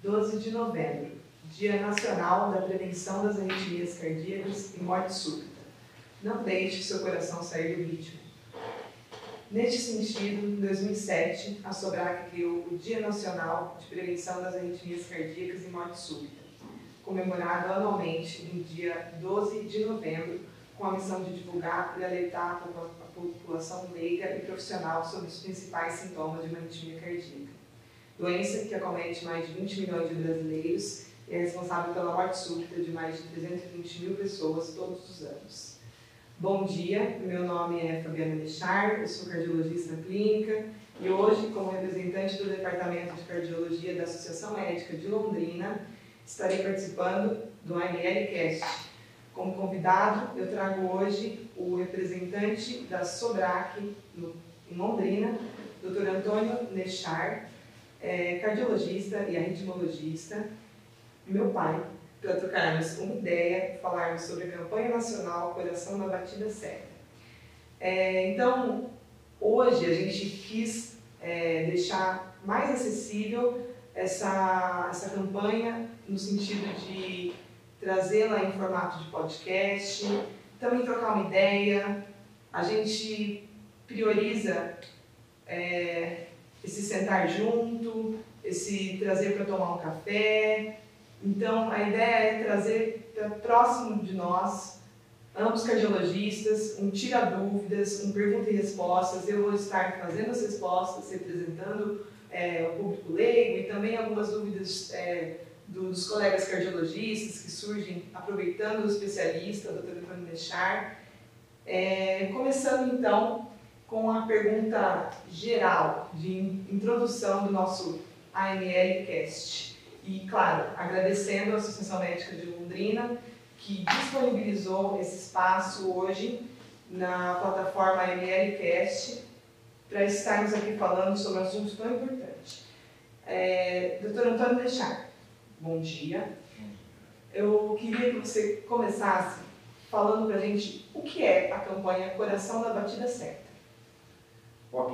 12 de novembro, Dia Nacional da Prevenção das Arritmias Cardíacas e Morte Súbita. Não deixe seu coração sair do ritmo. Neste sentido, em 2007, a Sobrac criou o Dia Nacional de Prevenção das Arritmias Cardíacas e Morte Súbita, comemorado anualmente no dia 12 de novembro, com a missão de divulgar e alertar a população leiga e profissional sobre os principais sintomas de uma arritmia cardíaca. Doença que acomete mais de 20 milhões de brasileiros e é responsável pela morte súbita de mais de 320 mil pessoas todos os anos. Bom dia, meu nome é Fabiana Lechar, eu sou cardiologista clínica e hoje, como representante do Departamento de Cardiologia da Associação Médica de Londrina, estarei participando do AMLcast, como convidado, eu trago hoje o representante da SOBRAC em Londrina, Dr. Antônio Nechar, é, cardiologista e arritmologista, meu pai, para trocarmos uma ideia, falarmos sobre a campanha nacional Coração na Batida Certa. É, então, hoje a gente quis é, deixar mais acessível essa, essa campanha no sentido de trazê-la em formato de podcast, também trocar uma ideia. A gente prioriza é, esse sentar junto, esse trazer para tomar um café. Então, a ideia é trazer para próximo de nós, ambos cardiologistas, um tira dúvidas, um pergunta e respostas. Eu vou estar fazendo as respostas, representando é, o público leigo e também algumas dúvidas é, dos colegas cardiologistas que surgem aproveitando o especialista, o Dr. Antônio Mechar. É, começando então com a pergunta geral de introdução do nosso AML Cast. E, claro, agradecendo a Associação Médica de Londrina, que disponibilizou esse espaço hoje na plataforma AML Cast para estarmos aqui falando sobre um assunto tão importante. É, Dr. Antônio Mechar, bom dia. Eu queria que você começasse falando para a gente o que é a campanha Coração da Batida Certa. Ok.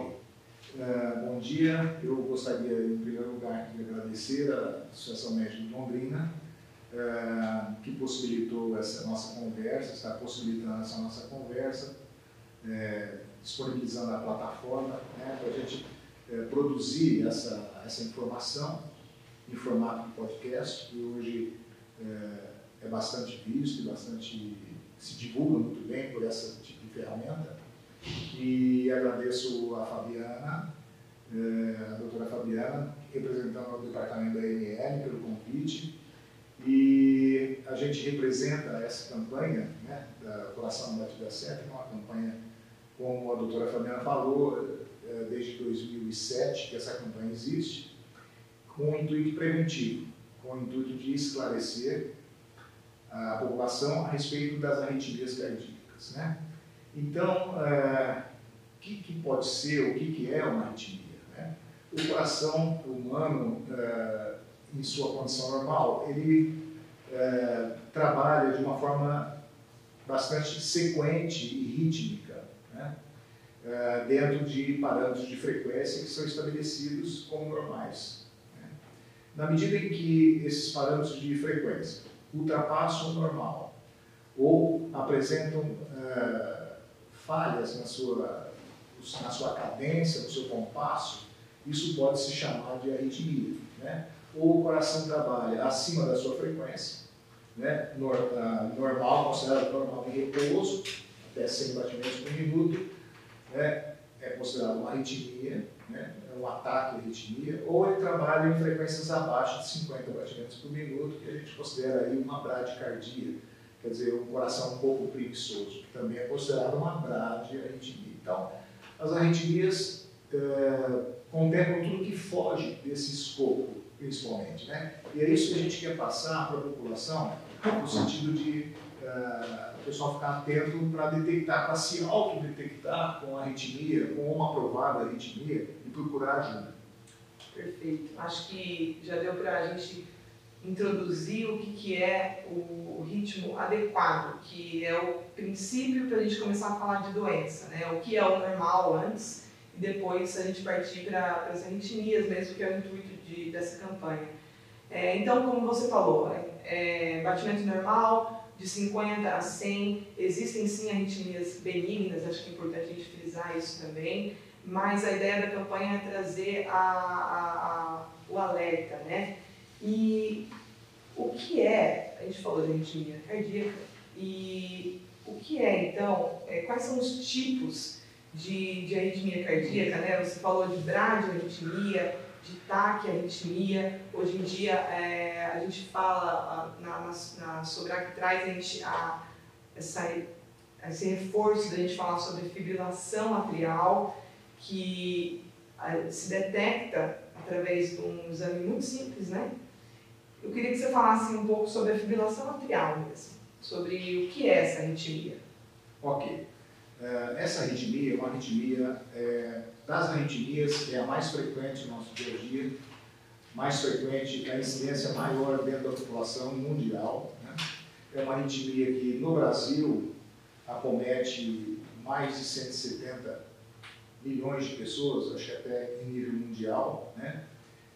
Uh, bom dia. Eu gostaria, em primeiro lugar, de agradecer à Associação Médica de Londrina, uh, que possibilitou essa nossa conversa, está possibilitando essa nossa conversa, uh, disponibilizando a plataforma né, para a gente produzir essa, essa informação em formato de podcast, que hoje é, bastante visto e bastante se divulga muito bem por essa tipo de ferramenta. E agradeço a Fabiana, é, a doutora Fabiana, representando o departamento da ANL pelo convite. E a gente representa essa campanha né, da Coração da Batida Certa, que é uma campanha, como a doutora Fabiana falou, é, desde 2007 que essa campanha existe com o intuito preventivo, com o intuito de esclarecer a população a respeito das arritmias cardíacas. Né? Então, é, o que, que, pode ser, o que, que é uma arritmia? Né? O coração humano, é, em sua condição normal, ele é, trabalha de uma forma bastante sequente e rítmica, né? dentro de parâmetros de frequência que são estabelecidos como normais. Na medida em que esses parâmetros de frequência ultrapassam o normal ou apresentam falhas na sua, na sua cadência, no seu compasso, isso pode se chamar de arritmia. Né? Ou o coração trabalha acima da sua frequência, né? uh, normal, considerado normal em repouso, até 100 batimentos por minuto, né? é considerado uma arritmia, né? é um ataque à arritmia, ou ele trabalha em frequências abaixo de 50 batimentos por minuto, que a gente considera aí uma bradicardia, quer dizer, um coração um pouco preguiçoso, que também é considerado uma bradiarritmia. Então, as arritmias é, contemplam tudo que foge desse escopo, principalmente. Né? E é isso que a gente quer passar para a população, no sentido de uh, o pessoal ficar atento para detectar, para se autodetectar com arritmia, com uma provada arritmia e procurar ajuda. Perfeito. Acho que já deu para a gente introduzir o que, que é o ritmo adequado, que é o princípio para a gente começar a falar de doença, né? O que é o normal antes e depois a gente partir para as arritmias mesmo, que é o intuito de, dessa campanha. É, então, como você falou, é, batimento normal, de 50 a 100, existem sim arritmias benignas, acho que é importante a gente frisar isso também, mas a ideia da campanha é trazer a, a, a, o alerta, né? E o que é, a gente falou de arritmia cardíaca, e o que é então, é, quais são os tipos de, de arritmia cardíaca, né? Você falou de bradiarritmia, de taquiarritmia. Hoje em dia é, a gente fala na, na, na, que traz a gente a, essa, esse reforço da gente falar sobre fibrilação atrial, que a, se detecta através de um exame muito simples, né? Eu queria que você falasse um pouco sobre a fibrilação atrial mesmo, sobre o que é essa arritmia. Ok. Uh, essa arritmia é uma arritmia é, das arritmias é a mais frequente no nosso dia a dia, mais frequente, a incidência maior dentro da população mundial. Né? É uma arritmia que no Brasil acomete mais de 170 milhões de pessoas, acho que até em nível mundial. Né?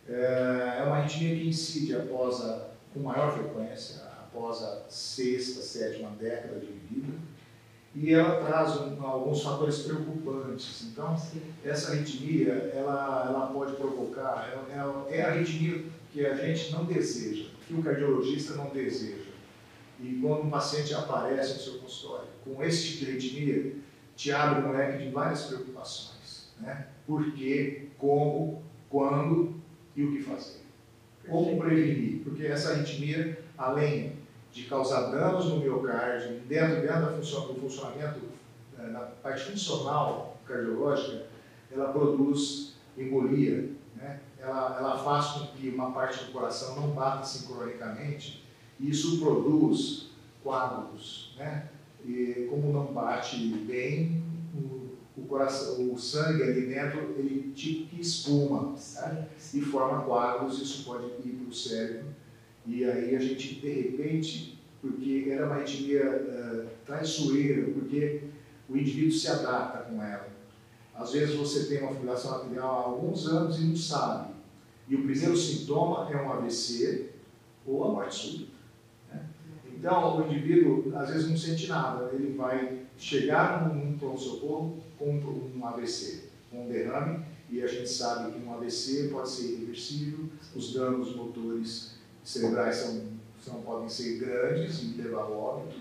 É uma arritmia que incide após a, com maior frequência, após a sexta, sétima década de vida e ela traz um, alguns fatores preocupantes. Então, essa arritmia, ela, ela pode provocar, ela, ela, é a arritmia que a gente não deseja, que o cardiologista não deseja. E quando um paciente aparece no seu consultório com esse tipo de arritmia, te abre um leque de várias preocupações. Né? Por quê, como, quando e o que fazer. Como prevenir, porque essa arritmia, além de causar danos no miocárdio, dentro, dentro da função, do funcionamento, eh, na parte funcional cardiológica, ela produz embolia, né? ela, ela faz com que uma parte do coração não bata sincronicamente, e isso produz coágulos. Né? E como não bate bem, o, coração, o sangue ali dentro, ele tipo que espuma e forma coágulos, isso pode ir para o cérebro e aí a gente, de repente, porque era uma arritmia uh, traiçoeira, porque o indivíduo se adapta com ela. Às vezes você tem uma fibrilação arterial há alguns anos e não sabe. E o primeiro sintoma é um AVC ou a morte súbita. Então, o indivíduo às vezes não sente nada, ele vai chegar num pronto-socorro com um AVC, com um derrame, e a gente sabe que um AVC pode ser irreversível, os danos motores cerebrais são, são, podem ser grandes e levar ao óbito,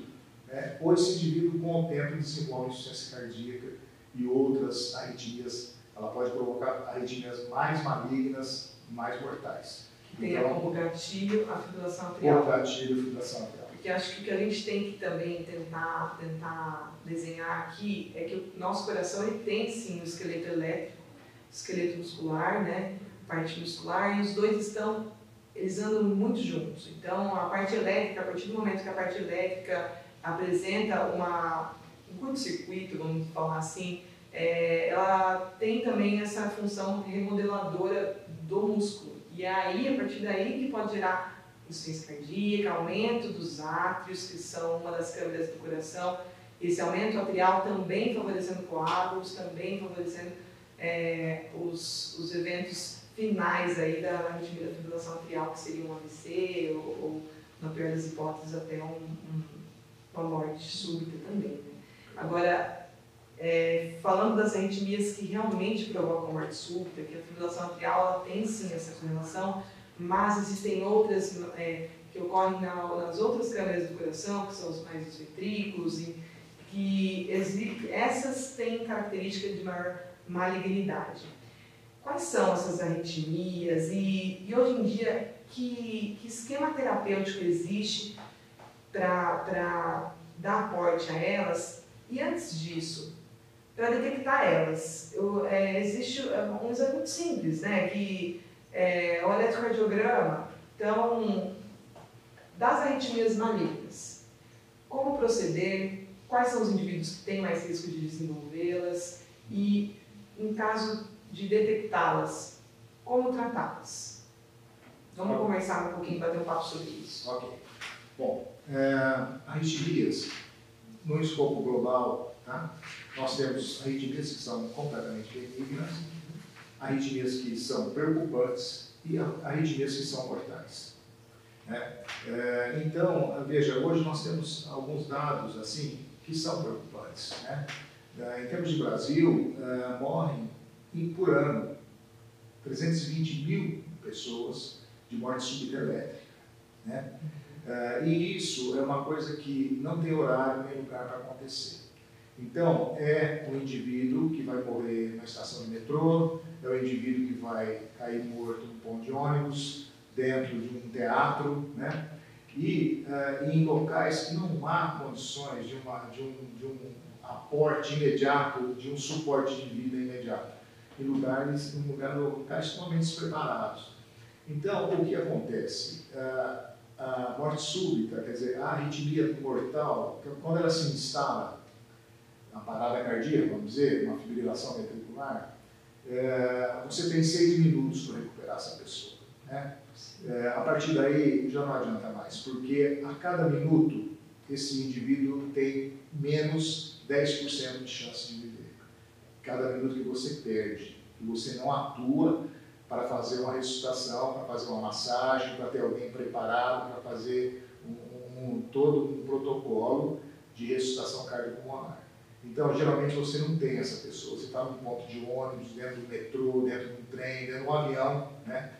né? ou esse indivíduo com o tempo desenvolve insuficiência cardíaca e outras arritmias, ela pode provocar arritmias mais malignas, mais mortais. Tem então, como gatilho a fibrilação atrial. A fibrilação atrial. Porque acho que o que a gente tem que também tentar, tentar desenhar aqui é que o nosso coração ele tem sim o esqueleto elétrico, o esqueleto muscular, né? parte muscular, e os dois estão eles andam muito juntos. Então, a parte elétrica, a partir do momento que a parte elétrica apresenta uma, um curto-circuito, vamos falar assim, é, ela tem também essa função remodeladora do músculo. E aí, a partir daí, que pode gerar insuficiência cardíaca, aumento dos átrios, que são uma das câmeras do coração. Esse aumento atrial também favorecendo coágulos, também favorecendo é, os, os eventos finais aí da arritmia da fibrilação atrial, que seria um AVC ou, ou na pior das hipóteses, até um, um, uma morte súbita também. Né? Agora, é, falando das arritmias que realmente provocam morte súbita, que a fibrilação atrial ela tem sim essa correlação, mas existem outras é, que ocorrem na, nas outras câmeras do coração, que são os mais os ventrículos, e que essas têm característica de maior malignidade. Quais são essas arritmias e, e hoje em dia que, que esquema terapêutico existe para dar aporte a elas? E antes disso, para detectar elas, eu, é, existe é, um exame muito simples, né? Que é o eletrocardiograma. Então, das arritmias malignas, como proceder, quais são os indivíduos que têm mais risco de desenvolvê-las e, em caso de detectá-las, como tratá-las. Vamos okay. conversar um pouquinho, bater um papo sobre isso. Ok. Bom, é, arritmias, no escopo global, tá? nós temos arritmias que são completamente benignas, arritmias que são preocupantes e arritmias que são mortais. Né? É, então, veja, hoje nós temos alguns dados assim que são preocupantes. Né? É, em termos de Brasil, é, morrem por ano 320 mil pessoas de morte súbita elétrica. Né? Uh, e isso é uma coisa que não tem horário nem lugar para acontecer. Então, é o indivíduo que vai morrer na estação de metrô, é o indivíduo que vai cair morto no ponto de ônibus, dentro de um teatro, né? e uh, em locais que não há condições de, uma, de, um, de um aporte imediato, de um suporte de vida imediato, em lugares, em lugares, locais extremamente despreparados. Então, o que acontece? Uh, a morte súbita, quer dizer, a arritmia mortal, quando ela se instala, na parada cardíaca, vamos dizer, uma fibrilação ventricular, é, você tem seis minutos para recuperar essa pessoa. Né? É, a partir daí já não adianta mais, porque a cada minuto esse indivíduo tem menos 10% de chance de viver. Cada minuto que você perde, que você não atua, para fazer uma ressuscitação, para fazer uma massagem, para ter alguém preparado para fazer um, um, todo um protocolo de ressuscitação cardiopulmonar. Então, geralmente você não tem essa pessoa. Você está num ponto de ônibus, dentro do metrô, dentro de um trem, dentro de um avião, né?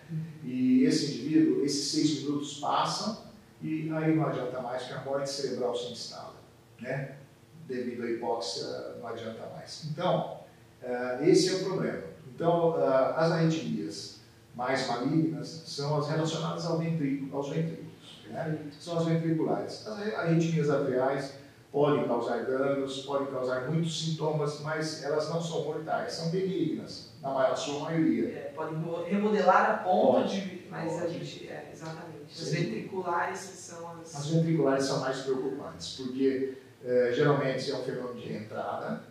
E esse indivíduo, esses seis minutos passam e aí não adianta mais, porque a morte cerebral se instala, né? Devido à hipóxia, não adianta mais. Então, uh, esse é o problema. Então, uh, as arritmias mais malignas são as relacionadas ao ventrículo, aos ventrículos. Né? São as ventriculares. As arritmias atriais podem causar danos, podem causar muitos sintomas, mas elas não são mortais, são benignas, na maior, sua maioria. É, podem remodelar a ponto pode, de. Mas pode. a gente. É, exatamente. As ventriculares são as. As ventriculares são mais preocupantes, porque é, geralmente é um fenômeno de entrada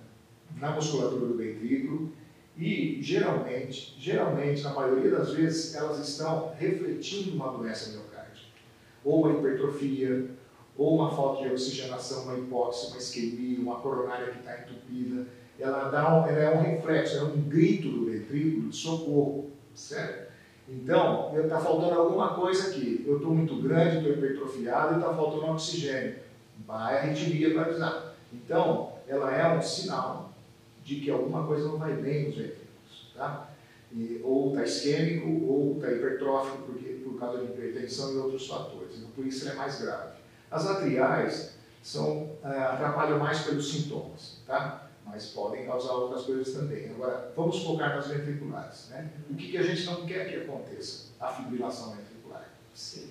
na musculatura do ventrículo e, geralmente, geralmente, na maioria das vezes, elas estão refletindo uma doença miocárdica. Ou uma hipertrofia, ou uma falta de oxigenação, uma hipóxia, uma isquemia, uma coronária que está entupida. Ela, dá um, ela é um reflexo, é um grito do ventrículo de socorro, certo? Então, está faltando alguma coisa aqui. Eu estou muito grande, estou hipertrofiado e está faltando oxigênio. Vai a arritmia para avisar. Então, ela é um sinal de que alguma coisa não vai bem nos ventrículos, tá? E, ou está isquêmico, ou está hipertrófico porque, por causa de hipertensão e outros fatores. Então, por isso ele é mais grave. As atriais são, é, atrapalham mais pelos sintomas, tá? mas podem causar outras coisas também. Agora, vamos focar nas ventriculares. Né? O que, que a gente não quer que aconteça? A fibrilação ventricular. Sim.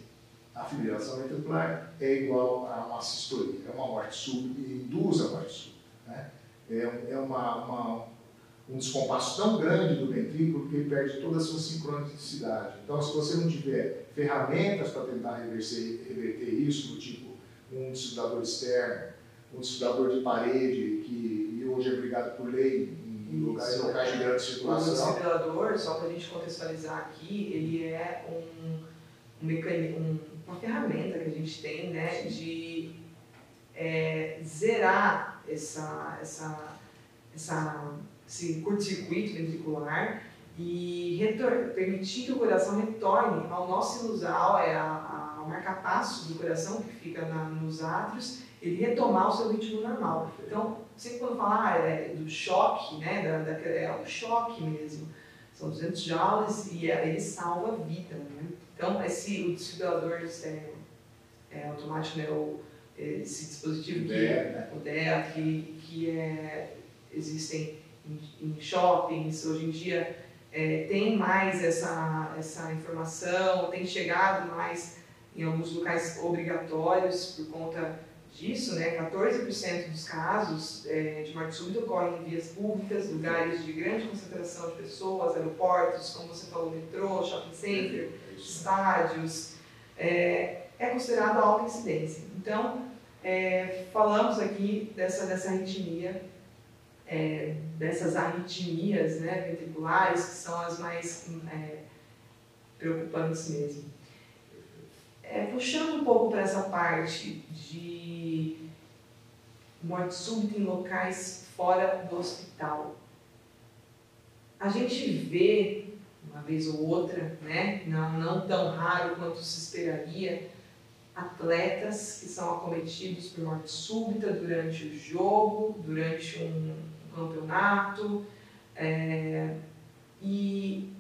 A fibrilação ventricular é igual a uma sistolia, é uma morte súbita, induz a morte súbita. Né? é, é uma, uma, um descompasso tão grande do ventrículo que ele perde toda a sua sincronicidade. Então, se você não tiver ferramentas para tentar reverter, reverter isso, do tipo um desfibrilador externo, um desfibrilador de parede, que hoje é obrigado por lei em lugares, locais de grande circulação. O desfibrilador, só para a gente contextualizar aqui, ele é um, um mecanismo, um, uma ferramenta que a gente tem né, de é, zerar essa, essa, essa, esse curto-circuito ventricular e permitir que o coração retorne ao nosso sinusal, é a, a, marcapasso do coração que fica na, nos átrios, ele retomar o seu ritmo normal. Então, sempre quando falar ah, é, do choque, né, da, da, é o choque mesmo, são 200 joules e é, ele salva a vida. Né? Então, esse, o desfibrilador é, é automático, né, o, esse dispositivo que é, o DEA, que, que é, existem em, em shoppings, hoje em dia é, tem mais essa, essa informação, tem chegado mais em alguns locais obrigatórios por conta disso, né? 14% dos casos é, de morte súbita ocorrem em vias públicas, lugares de grande concentração de pessoas, aeroportos, como você falou, metrô, shopping center, estádios. É, é considerado alta incidência. Então, é, falamos aqui dessa, dessa arritmia, é, dessas arritmias né, ventriculares, que são as mais é, preocupantes mesmo. É, puxando um pouco para essa parte de morte súbita em locais fora do hospital. A gente vê, uma vez ou outra, né, não, não tão raro quanto se esperaria, atletas que são acometidos por morte súbita durante o jogo, durante um campeonato. É, e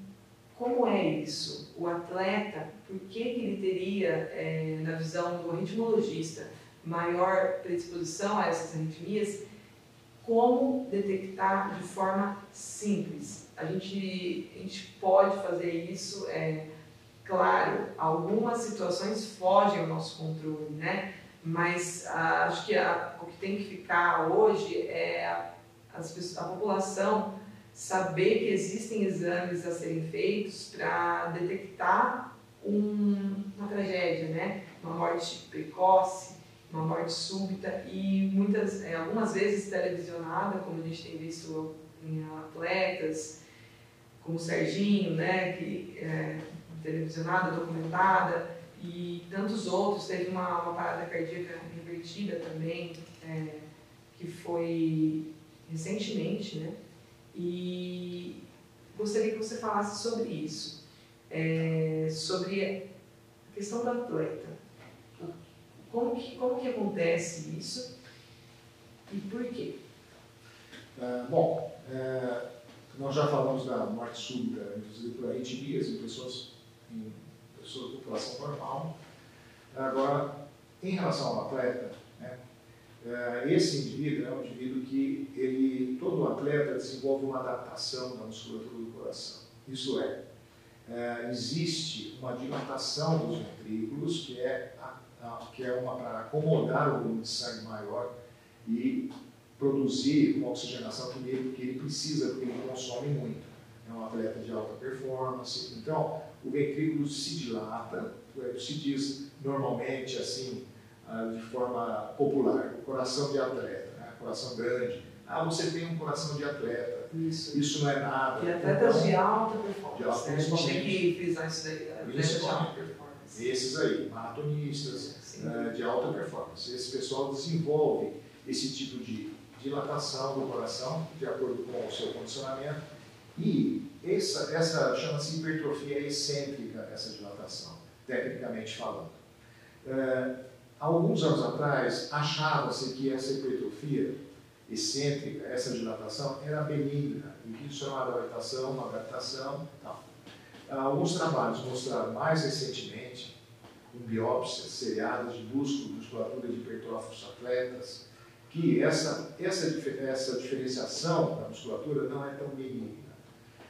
como é isso? O atleta, por que, que ele teria, é, na visão do ritmologista, maior predisposição a essas arritmias? Como detectar de forma simples? A gente, a gente pode fazer isso, é, claro, algumas situações fogem ao nosso controle, né? Mas ah, acho que a, o que tem que ficar hoje é a, a população saber que existem exames a serem feitos para detectar um, uma tragédia, né? Uma morte precoce, uma morte súbita e muitas, é, algumas vezes televisionada, como a gente tem visto em atletas, como o Serginho, né? Que é televisionada, documentada e tantos outros. Teve uma, uma parada cardíaca revertida também, é, que foi recentemente, né? E gostaria que você falasse sobre isso, é, sobre a questão do atleta. Como que, como que acontece isso e por quê? É, bom, é, nós já falamos da morte súbita, inclusive por arritmias em pessoas, em pessoas de população normal. Agora, em relação ao atleta, né, é, esse indivíduo é um indivíduo que ele, todo atleta desenvolve uma adaptação da musculatura do coração. Isso é, é existe uma dilatação dos ventrículos que é, a, a, que é uma para acomodar o volume de sangue maior e produzir uma oxigenação que ele, que ele precisa, porque ele consome muito. É um atleta de alta performance. Então, o ventrículo se dilata, se diz normalmente assim, ah, de forma popular, coração de atleta, né? coração grande. Ah, você tem um coração de atleta. Isso. Isso não é nada. De atletas então, de alta performance. De alta, né? A gente tem que frisar isso daí. Atletas de alta performance. Esses aí, maratonistas uh, de alta performance. Esse pessoal desenvolve esse tipo de dilatação do coração, de acordo com o seu condicionamento. E essa, essa chama-se hipertrofia excêntrica, essa dilatação, tecnicamente falando. Uh, alguns anos atrás, achava-se que essa hipertrofia excêntrica, essa dilatação, era benigna, e que era uma adaptação, uma adaptação tal. Alguns trabalhos mostraram mais recentemente, com biópsias seriadas de músculo, musculatura de hipertróficos atletas, que essa, essa, essa diferenciação da musculatura não é tão benigna.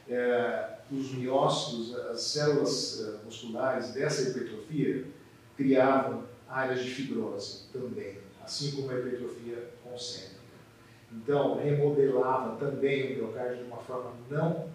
É, os miócitos, as células uh, musculares dessa hipertrofia, criavam áreas de fibrose também, assim como a hipertrofia concêntrica. Então, remodelava também o miocárdio de uma forma não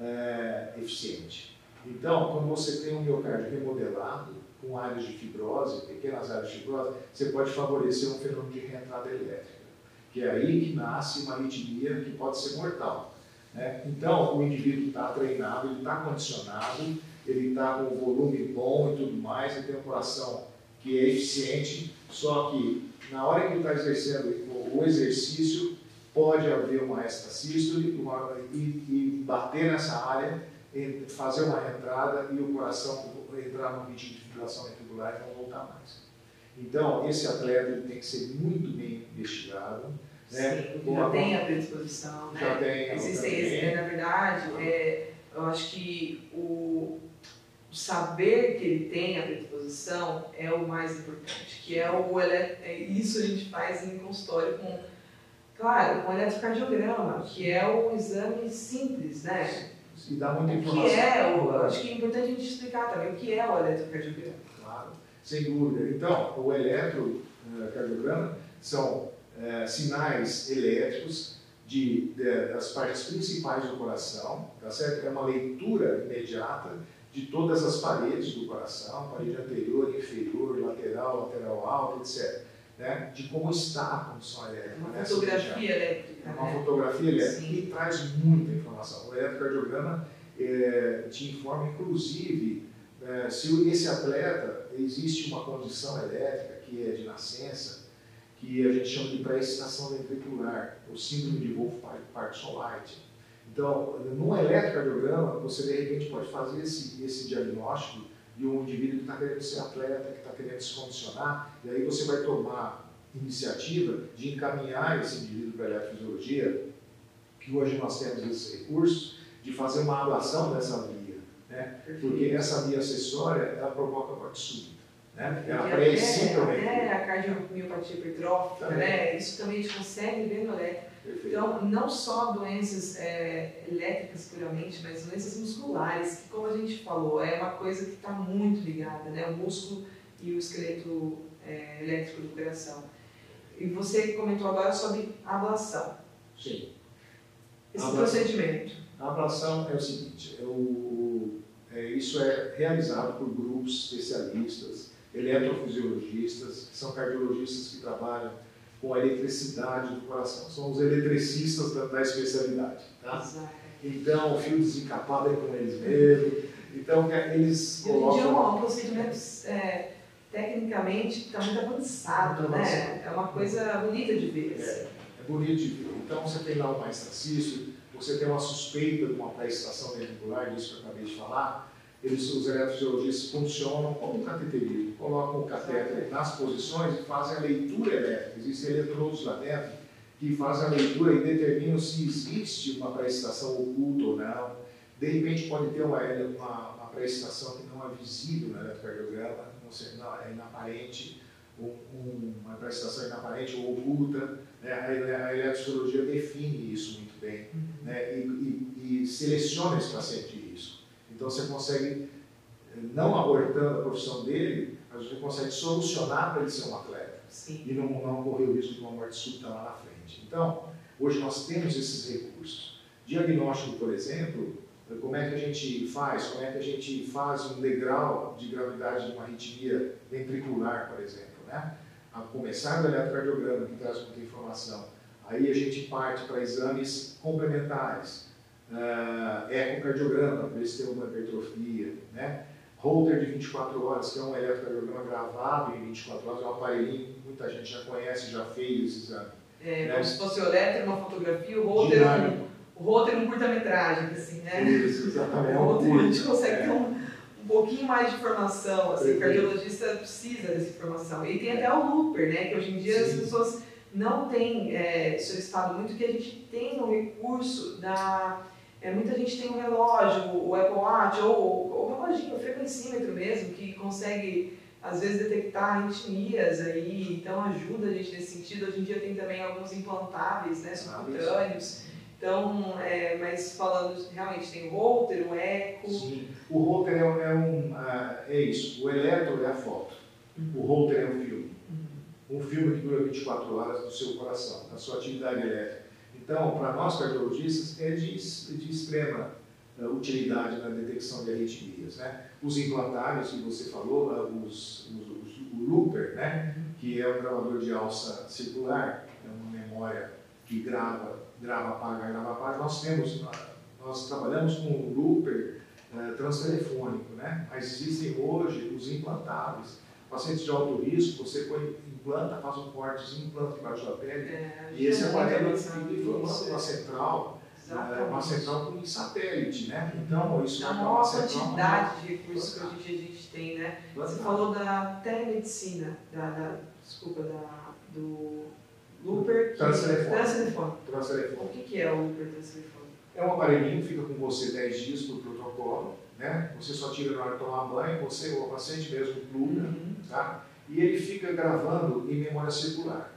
é, eficiente. Então, quando você tem um miocárdio remodelado, com áreas de fibrose, pequenas áreas de fibrose, você pode favorecer um fenômeno de reentrada elétrica, que é aí que nasce uma arritmia que pode ser mortal. Né? Então, o indivíduo está treinado, ele está condicionado, ele está com o volume bom e tudo mais, ele tem um coração que é eficiente, só que na hora que ele está exercendo o exercício, pode haver uma extrasístole e, e bater nessa área, fazer uma entrada e o coração entrar no ritmo de fibrilação ventricular e não voltar mais. Então, esse atleta tem que ser muito bem investigado. Né? Sim, já tem a predisposição, né? Já tem. Existem, na verdade, é, eu acho que o, saber que ele tem a predisposição é o mais importante, que é o é, isso a gente faz em consultório com, claro, com eletrocardiograma, que é o exame simples, né? E dá muita informação. O que é, o, acho que é importante a gente explicar também o que é o eletrocardiograma. Claro, sem dúvida. Então, o eletrocardiograma são é, sinais elétricos de, de, das partes principais do coração, tá certo? É uma leitura imediata de todas as paredes do coração, parede anterior, inferior, lateral, lateral alto, etc. Né? De como está a condição elétrica. Uma fotografia elétrica. Uma né? fotografia elétrica Sim. que traz muita informação. O eletrocardiograma é, te informa, inclusive, é, se esse atleta existe uma condição elétrica que é de nascença, que a gente chama de pré-excitação ventricular, o síndrome de Wolff-Parkinson-White então, no eletrocardiograma, você de repente pode fazer esse, esse diagnóstico de um indivíduo que está querendo ser atleta, que está querendo se condicionar, e aí você vai tomar iniciativa de encaminhar esse indivíduo para a eletrofisiologia, que hoje nós temos esse recurso, de fazer uma ablação dessa via, né? porque essa via acessória ela provoca morte Né? Ela Até a cardiomiopatia hipertrófica, né? isso também a gente consegue ver no elétrico. Então, não só doenças é, elétricas puramente, mas doenças musculares, que como a gente falou, é uma coisa que está muito ligada, né? o músculo e o esqueleto é, elétrico do coração. E você comentou agora sobre ablação. Sim. Esse ablação, procedimento. A ablação é o seguinte, é o, é, isso é realizado por grupos especialistas, eletrofisiologistas, que são cardiologistas que trabalham com a eletricidade do coração. São os eletricistas da, da especialidade. Tá? Então, o fio desencapado é com eles mesmo. Então, eles colocam... Hoje em dia é um procedimento é, tecnicamente está muito avançado, muito né? É uma coisa bonita de ver. É, assim. é bonito de ver. Então, você tem lá um exercício, você tem uma suspeita de uma pré-estação ventricular, disso que eu acabei de falar, eles, os eletrofisiologistas funcionam como um cateterismo, colocam o catéter nas posições e fazem a leitura elétrica. Existem eletrodos lá dentro que fazem a leitura e determinam se existe uma pré-estação oculta ou não. De repente pode ter uma, uma, uma pré-estação que não é visível no eletrocardiograma, não, sei, não é inaparente, um, uma pré-estação inaparente ou oculta. Né? A, a eletrofisiologia define isso muito bem uhum. né? e, e, e seleciona esse paciente. Então você consegue, não abortando a profissão dele, mas você consegue solucionar para ele ser um atleta Sim. e não, não correr o risco de uma morte súbita lá na frente. Então, hoje nós temos esses recursos. Diagnóstico, por exemplo, como é que a gente faz? Como é que a gente faz um degrau de gravidade de uma arritmia ventricular, por exemplo? Né? A começar do eletrocardiograma, que traz muita informação. Aí a gente parte para exames complementares uh, ecocardiograma, para ver se tem alguma hipertrofia, né? Holter de 24 horas, que é um eletrocardiograma gravado em 24 horas, é um aparelhinho que muita gente já conhece, já fez esse exame. É, né? como se fosse o eletro, uma fotografia, o Holter, um, o Holter um curta-metragem, assim, né? Isso, exatamente. O Holter a gente consegue é. ter um, um pouquinho mais de informação, assim, o cardiologista precisa dessa informação. E tem até o Looper, né, que hoje em dia Sim. as pessoas não têm é, solicitado muito, que a gente tem o recurso da é, muita gente tem um relógio, o Apple Watch, ou o reloginho, o frequencímetro mesmo, que consegue, às vezes, detectar arritmias aí, então ajuda a gente nesse sentido. Hoje em dia tem também alguns implantáveis, né, subcutâneos. Então, é, mas falando, realmente tem o Holter, o Eco. Sim, o Holter é, é um, uh, é isso, o eletro é a foto, o Holter é um filme. Uhum. Um filme que dura 24 horas do seu coração, da sua atividade elétrica. Então, para nós cardiologistas, é de, de extrema uh, utilidade na detecção de arritmias. Né? Os implantários que você falou, uh, os, os, o Looper, né? que é um gravador de alça circular, é uma memória que grava, grava, apaga, grava, apaga. Nós temos, nós trabalhamos com o Looper uh, transtelefônico, né? mas existem hoje os implantáveis. Pacientes de alto risco, você põe implanta, faz um corte, implanta embaixo da pele. É, e esse aparelho fica informando uma central, é, uma central com satélite, né? Então, isso é uma quantidade de recursos que hoje em dia a gente tem, né? Você falou da telemedicina, da, da desculpa, da, do Looper. Transtelefone. O que, que é o Looper Transtelefone? É um aparelhinho que fica com você 10 dias por protocolo, né? Você só tira na hora de tomar banho, você, o paciente mesmo pluga, uhum. tá? E ele fica gravando em memória circular.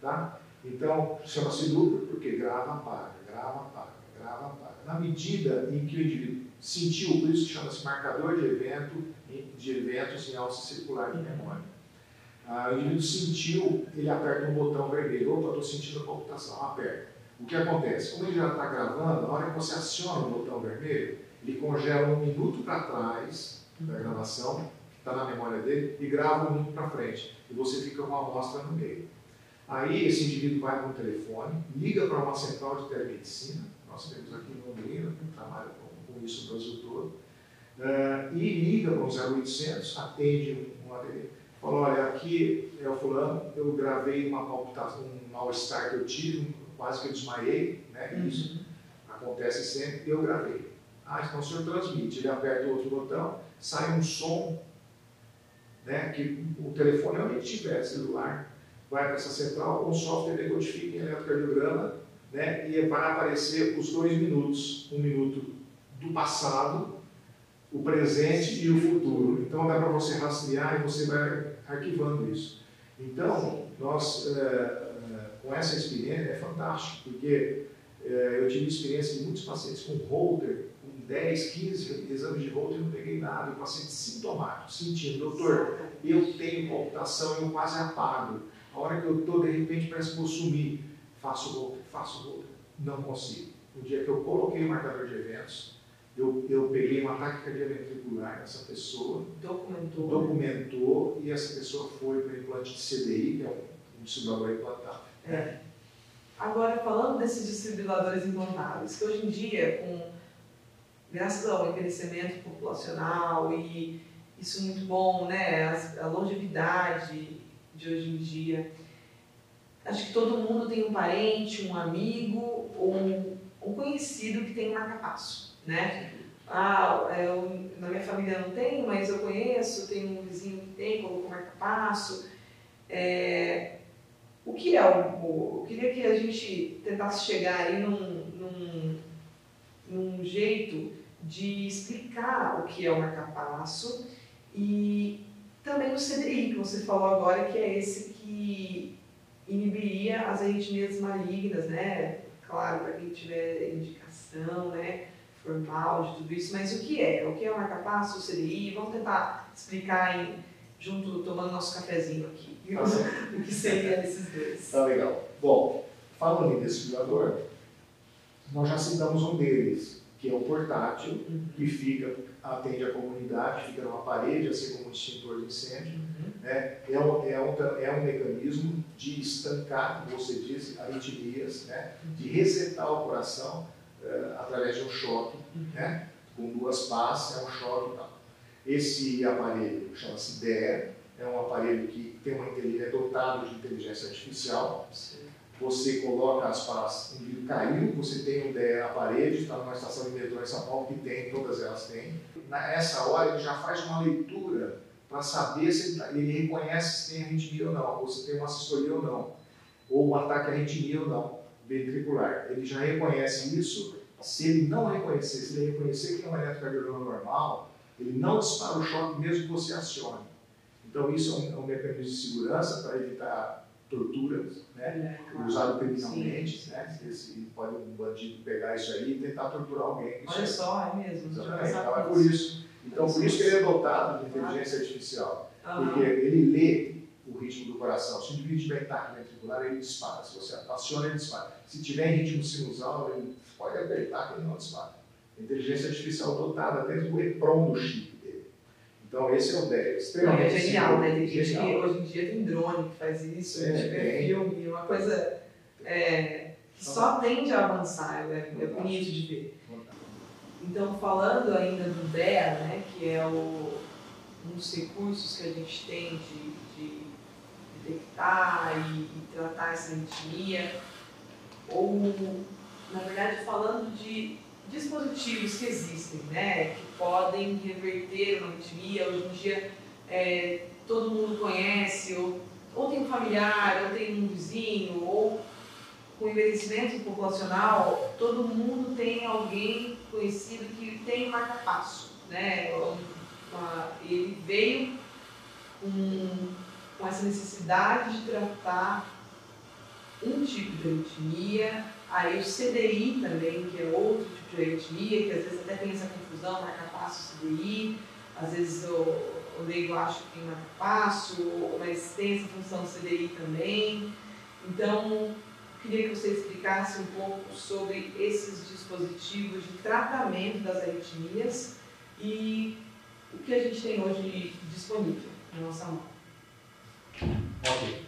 Tá? Então, chama-se loop porque grava, apaga, grava, apaga, grava, apaga. Na medida em que o indivíduo sentiu, por isso chama-se marcador de evento, de eventos em alça circular de memória. Ah, o indivíduo sentiu, ele aperta um botão vermelho, opa, estou sentindo a palpitação, aperta. O que acontece? Como ele já está gravando, na hora que você aciona o botão vermelho, ele congela um minuto para trás da gravação está na memória dele, e grava o link para frente. E você fica com uma amostra no meio. Aí esse indivíduo vai para um telefone, liga para uma central de telemedicina, nós temos aqui em Londrina, que trabalha com, com isso no Brasil todo, uh, e liga para o 0800, atende um, um fala, olha, aqui é o fulano, eu gravei uma palpitação, um mal-estar que eu tive, quase que eu desmaiei, né? Uhum. Isso acontece sempre, eu gravei. Ah, então o senhor transmite. Ele aperta o outro botão, sai um som, né, que o telefone onde tiver, celular, vai para essa central, o software decodifica em eletrocardiograma né, e vai aparecer os dois minutos, um minuto do passado, o presente e o futuro. Então dá para você rastrear e você vai arquivando isso. Então, nós, é, com essa experiência, é fantástico, porque é, eu tive experiência de muitos pacientes com holder, 10, 15 exames de holder e não peguei nada, o paciente sintomático, sentindo, doutor, eu tenho palpitação, eu quase apago. A hora que eu estou, de repente, parece que vou sumir. Faço holder, faço holder. Não consigo. No dia que eu coloquei o marcador de eventos, eu, eu peguei um ataque cardíaco ventricular nessa pessoa, documentou, documentou e essa pessoa foi para o implante de CDI, que é um distribuidor implantável. É. Agora, falando desses distribuidores implantáveis, que hoje em dia, com, graças ao envelhecimento populacional e isso é muito bom, né, a, longevidade de hoje em dia, acho que todo mundo tem um parente, um amigo ou um, um conhecido que tem um marca-passo né? Ah, eu, na minha família não tem, mas eu conheço, tem um vizinho que tem, colocou marca-passo. É, o que é o, Eu queria que a gente tentasse chegar aí num, num, num jeito de explicar o que é o marca-passo e também o CDI, que você falou agora, que é esse que inibiria as arritmias malignas, né? Claro, para quem tiver indicação, né? formal de tudo isso, mas o que é? O que é o marca-passo, o CDI? Vamos tentar explicar em, junto, tomando nosso cafezinho aqui, tá o que seria esses dois. Tá legal. Bom, falando em desfibrilador, nós já citamos um deles, que é o portátil, uhum. que fica, atende a comunidade, fica numa parede, assim como um extintor de incêndio. Uhum. Né? É, um, é, um, é um mecanismo de estancar, como você disse, arritmias, né? de resetar o coração uh, através de um choque, né? com duas pás, é um choque e tal. Esse aparelho chama-se DER, é um aparelho que tem uma inteligência, é dotado de inteligência artificial. Você coloca as pás, um vidro caiu, você tem um na parede, está numa estação de metrô em São Paulo que tem, todas elas têm. Nessa hora ele já faz uma leitura para saber se ele, tá, ele, reconhece se tem arritmia ou não, ou se tem uma assessoria ou não, ou um ataque à arritmia ou não ventricular. Ele já reconhece isso. Se ele não reconhecer, se ele reconhecer que é um eletrocardiograma normal, ele não dispara o choque mesmo que você acione. Então, isso é um, é um mecanismo de segurança para evitar torturas, né? É, usado criminalmente, né? Esse, pode um bandido pegar isso aí e tentar torturar alguém. Olha só, é mesmo. Exatamente. Então, é por isso. Então, por isso que ele é dotado de inteligência artificial. Porque ele lê o ritmo do coração. Se o indivíduo em taque ventricular, ele dispara. Se você aciona, ele dispara. Se tiver em ritmo sinusal, ele pode apertar que ele não dispara. Inteligência artificial dotada até do EPROM do chip. Então, esse é o 10. Extremamente é genial, né? Tem gente que hoje em dia tem drone que faz isso, é, a gente vê filme, uma coisa é, que só tende a avançar, é, é bonito de ver. Então, falando ainda do DEA, né, que é o, um dos recursos que a gente tem de detectar e, e tratar essa arritmia, ou, na verdade, falando de dispositivos que existem, né, que podem reverter uma arritmia. Hoje em dia, é, todo mundo conhece, ou, ou tem um familiar, ou tem um vizinho, ou com envelhecimento populacional, todo mundo tem alguém conhecido que tem marca-passo, né? Uma, ele veio com com essa necessidade de tratar um tipo de arritmia, aí o CDI também, que é outro tipo de arritmia, que às vezes até tem essa confusão, marca-passo, CDI, às vezes o, leigo acha que tem marca-passo, mas tem essa função CDI também. Então, queria que você explicasse um pouco sobre esses dispositivos de tratamento das arritmias e o que a gente tem hoje disponível na nossa mão. Ok.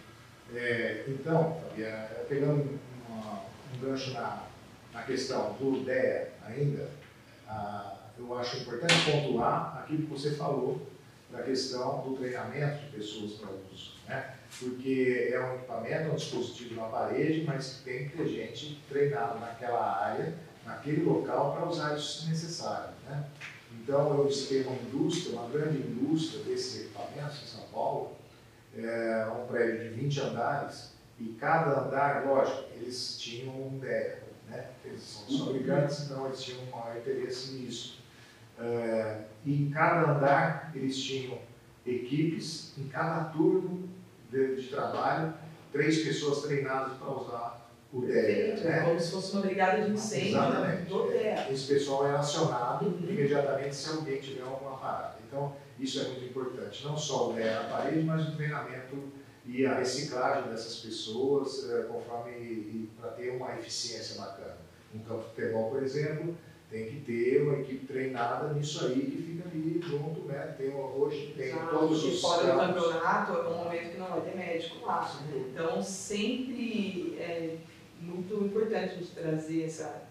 É, então, é, pegando uma, um gancho na, na questão do DEA ainda, ah, eu acho importante pontuar aquilo que você falou da questão do treinamento de pessoas para uso. Né? Porque é um equipamento, é um dispositivo na parede, mas tem que ter gente treinada naquela área naquele local para usar isso se necessário. Né? Então, eu visitei uma indústria, uma grande indústria desses equipamentos em São Paulo, é um prédio de 20 andares, e cada andar, lógico, eles tinham um DEA, né? eles são fabricantes, então eles tinham um maior interesse nisso. É, e em cada andar eles tinham equipes, em cada turno de, de trabalho, três pessoas treinadas para usar o DEA. Né? Como se fosse uma brigada de incêndio Exatamente. DEA. Esse pessoal é acionado uhum. imediatamente se alguém tiver alguma parada. Então, isso é muito importante. Não só o DEA na parede, mas o treinamento e a reciclagem dessas pessoas, é, conforme para ter uma eficiência bacana. Um campo de futebol, por exemplo, tem que ter uma equipe treinada nisso aí que fica ali junto, né? Tem, hoje tem Exato, todos os fora do campeonato é um momento que não vai ter médico lá. Sim. Então sempre é muito importante a gente trazer essa,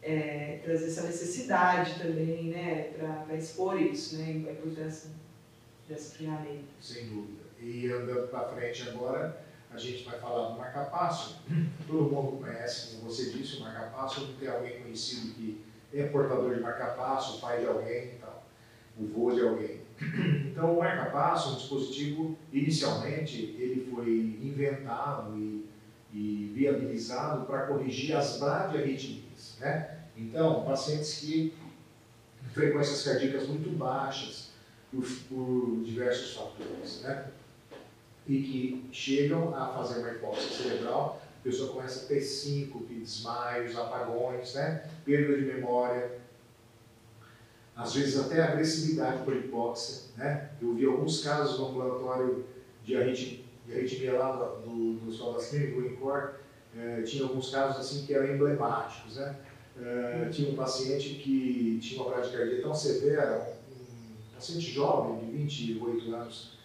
é, trazer essa necessidade também, né? Para expor isso, né? A importância dessa treinamento. Sem dúvida. E andando para frente agora, a gente vai falar do marcapasso. Todo mundo conhece, como você disse, o marcapasso. Não tem alguém conhecido que é portador de marcapasso, pai de alguém e tal, o vô de alguém. Então, o marcapasso é um dispositivo, inicialmente, ele foi inventado e, e viabilizado para corrigir as bradiarritmias. Né? Então, pacientes que frequências cardíacas muito baixas, por, por diversos fatores. Né? E que chegam a fazer uma hipóxia cerebral, a pessoa começa a ter síncope, desmaios, apagões, né? perda de memória, às vezes até agressividade por hipóxia. Né? Eu vi alguns casos no ambulatório de arritmia, lá no, no Hospital das Clínicas, do INCOR, eh, tinha alguns casos assim que eram emblemáticos. Né? Eh, tinha um paciente que tinha uma bradicardia tão severa, um paciente jovem, de 28 anos,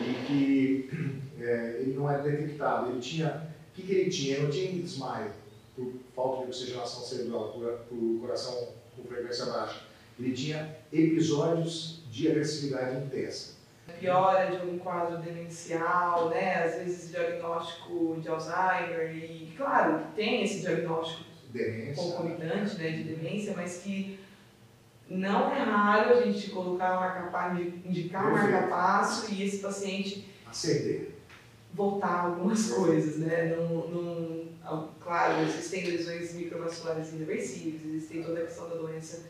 e que é, ele não era detectado. Ele tinha, o que, que ele tinha? Ele não tinha desmaio por falta de oxigenação cerebral, por, por coração com frequência baixa. Ele tinha episódios de agressividade intensa. Piora de algum quadro demencial, né? às vezes diagnóstico de Alzheimer, e claro, tem esse diagnóstico demência, concomitante né, de demência, mas que não é raro a gente colocar um marca indicar marca-passo e esse paciente acender voltar algumas coisas, né? Não, não, claro, existem lesões microvasculares irreversíveis, existem toda a questão da doença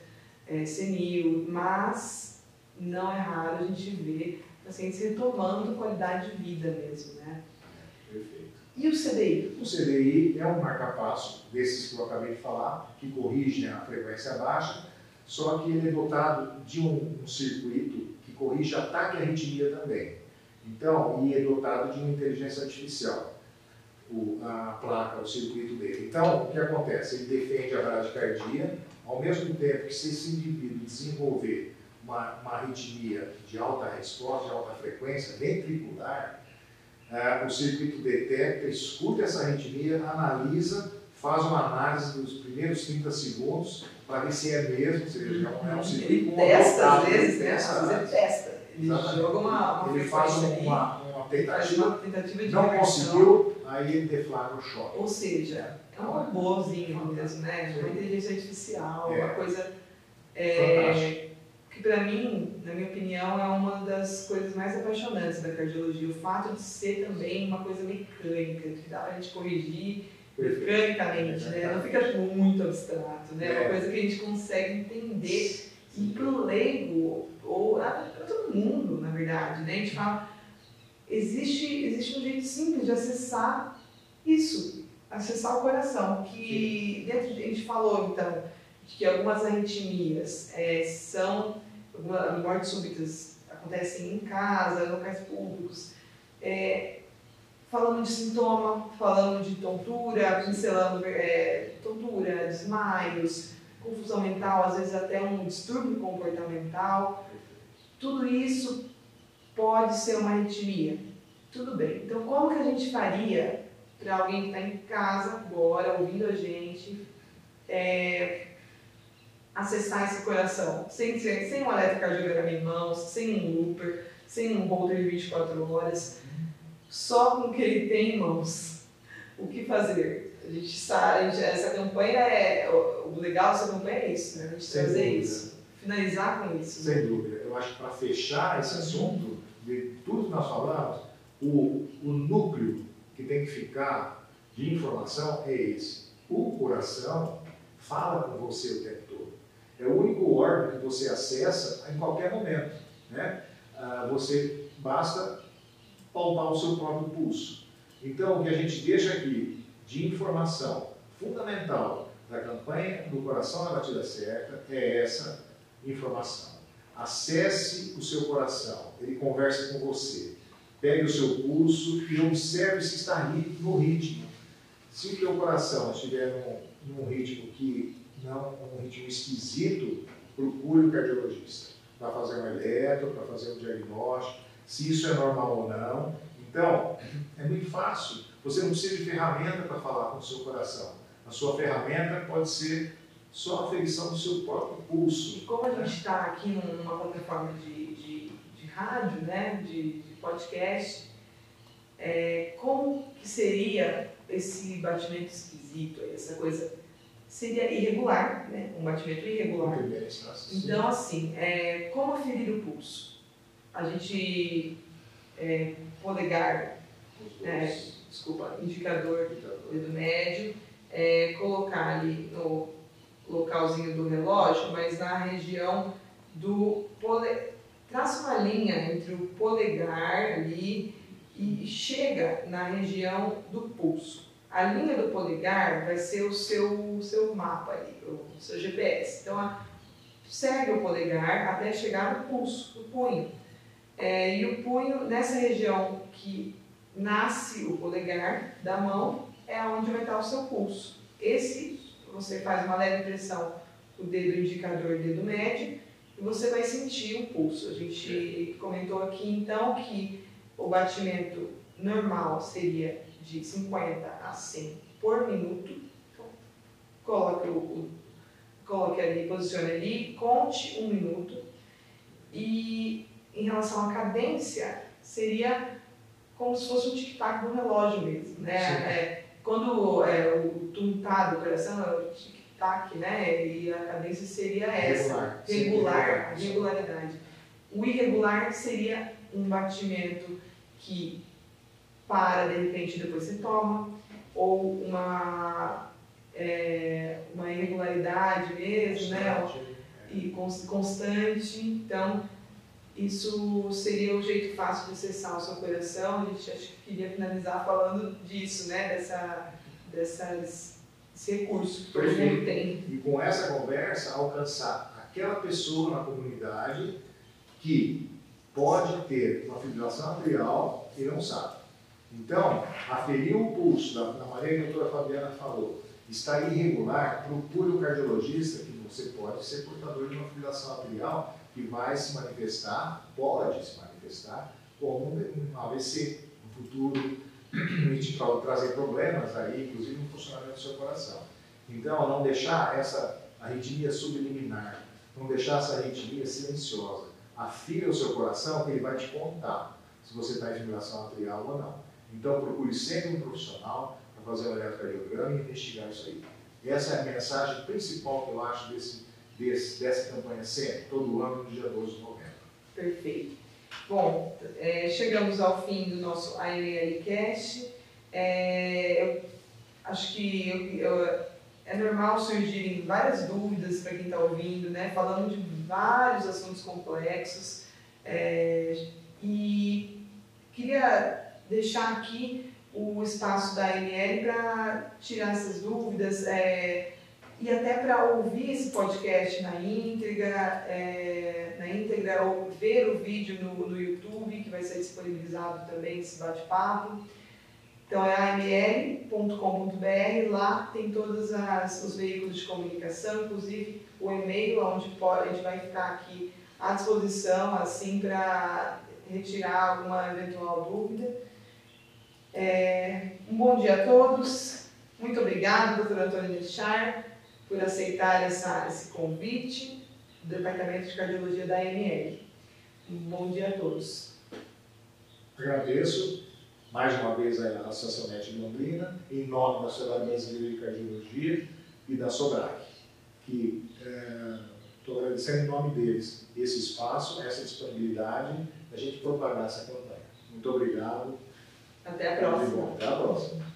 é, senil, mas não é raro a gente ver pacientes retomando qualidade de vida mesmo, né? Perfeito. E o CDI? O CDI é um marca-passo desses que eu acabei de falar, que corrige a frequência baixa só que ele é dotado de um, um circuito que corrige ataque à arritmia também. Então, e é dotado de uma inteligência artificial, o, a placa, o circuito dele. Então, o que acontece? Ele defende a bradicardia, ao mesmo tempo que se esse indivíduo desenvolver uma, uma arritmia de alta resposta, de alta frequência, ventricular, é, o circuito detecta, escuta essa arritmia, analisa, faz uma análise dos primeiros 30 segundos para ver se é mesmo, ou seja, é um circuito Ele testa às vezes, né? Às vezes testa. Ele Exatamente. joga uma, uma Ele faz uma, uma, tentativa, uma tentativa de não conseguiu, aí ele deflagra o choque. Ou seja, é um robôzinho mesmo, né? Uma inteligência artificial, é. uma coisa é, que para mim, na minha opinião, é uma das coisas mais apaixonantes da cardiologia. O fato de ser também uma coisa mecânica, que dá para a gente corrigir mecanicamente, né? Não fica muito abstrato, né? É uma coisa que a gente consegue entender e para o leigo, ou para todo mundo, na verdade, né? A gente fala, existe, existe um jeito simples de acessar isso, acessar o coração, que dentro de, a gente falou, então, de que algumas arritmias é, são, mortes súbitas acontecem em casa, em locais públicos, é, falando de sintoma, falando de tontura, pincelando é, tontura, desmaios, confusão mental, às vezes até um distúrbio comportamental. Tudo isso pode ser uma arritmia. Tudo bem. Então, como que a gente faria para alguém que está em casa agora, ouvindo a gente, é, acessar esse coração? Sem, sem, sem um eletrocardiograma em mãos, sem um looper, sem um holder de 24 horas só com o que ele tem em mãos. O que fazer? A gente sabe, essa campanha é. O legal dessa campanha é isso, né? A gente Sem trazer dúvida. isso. Finalizar com isso. Sem né? dúvida. Eu acho que para fechar esse assunto, de tudo que nós falamos, o, o núcleo que tem que ficar de informação é esse. O coração fala com você o tempo todo. É o único órgão que você acessa em qualquer momento. Né? Ah, você basta palpar o seu próprio pulso. Então, o que a gente deixa aqui de informação fundamental da campanha do Coração na Batida Certa é essa informação. Acesse o seu coração, ele conversa com você. Pegue o seu pulso e observe se está no ritmo. Se o teu coração estiver num, num ritmo que não um ritmo esquisito, procure o cardiologista para fazer um eletro, para fazer um diagnóstico, se isso é normal ou não. Então, é muito fácil. Você não precisa de ferramenta para falar com o seu coração. A sua ferramenta pode ser só a aferição do seu próprio pulso. E como a gente está aqui numa plataforma de, de, de rádio, né, de, de podcast, é, como que seria esse batimento esquisito, essa coisa seria irregular, né? um batimento irregular. Então, assim, é, como aferir o pulso? A gente, é, polegar, é, desculpa, indicador, dedo médio, é, colocar ali no localzinho do relógio, mas na região do polegar, traça uma linha entre o polegar ali e chega na região do pulso. A linha do polegar vai ser o seu, seu mapa ali, o seu GPS. Então, segue o polegar até chegar no pulso, no punho. É, e o punho, nessa região que nasce o polegar da mão, é onde vai estar o seu pulso. Esse, você faz uma leve pressão o dedo indicador e dedo médio, e você vai sentir o pulso. A gente comentou aqui então que o batimento normal seria de 50 a 100 por minuto. Então, coloque, o, coloque ali, posicione ali, conte um minuto. E em relação à cadência, seria como se fosse um tic-tac do relógio mesmo. Né? É, quando é, o tum-tá do coração é o tic-tac, né? e a cadência seria essa, regular, regular regularidade. O irregular seria um batimento que para, de repente, depois você toma, ou uma, é, uma irregularidade mesmo, né? E constante. Então, isso seria o jeito fácil de acessar o seu coração. A gente acho que queria finalizar falando disso, né? Dessa, dessas, desse recurso que todo mundo tem. E com essa conversa, alcançar aquela pessoa na comunidade que pode ter uma fibrilação arterial e não sabe. Então, aferir o pulso, da, da maneira que a doutora Fabiana falou, está irregular, procure o cardiologista, que você pode ser portador de uma fibrilação arterial que vai se manifestar, pode se manifestar, como um AVC no futuro, e te trazer problemas aí, inclusive no funcionamento do seu coração. Então, não deixar essa arritmia subliminar, não deixar essa arritmia silenciosa. Afira o seu coração que ele vai te contar se você está em fibrilação arterial ou não. Então, procure sempre um profissional para fazer um eletrocardiograma e investigar isso aí. Essa é a mensagem principal que eu acho desse, desse, dessa campanha sempre, todo ano, no dia 12 de novembro. Perfeito. Bom, é, chegamos ao fim do nosso AMLcast. É, acho que eu, eu, é normal surgirem várias dúvidas para quem está ouvindo, né? falando de vários assuntos complexos. É, e queria deixar aqui o espaço da AML para tirar essas dúvidas é, e até para ouvir esse podcast na íntegra, é, na íntegra ou ver o vídeo no, no YouTube que vai ser disponibilizado também esse bate-papo. Então é aml.com.br, lá tem todos as, os veículos de comunicação, inclusive o e-mail, onde pode, a gente vai ficar aqui à disposição assim para retirar alguma eventual dúvida. É, um bom dia a todos. Muito obrigada, doutor Antônio Char, por aceitar essa, esse convite do Departamento de Cardiologia da AML. Um bom dia a todos. Agradeço mais uma vez a Associação Médica de Londrina, em nome da Sociedade Brasileira de Cardiologia e da SOBRAC, que estou é, agradecendo em nome deles esse espaço, essa disponibilidade, da gente propagar essa campanha. Muito obrigado. Até a próxima. Até a próxima.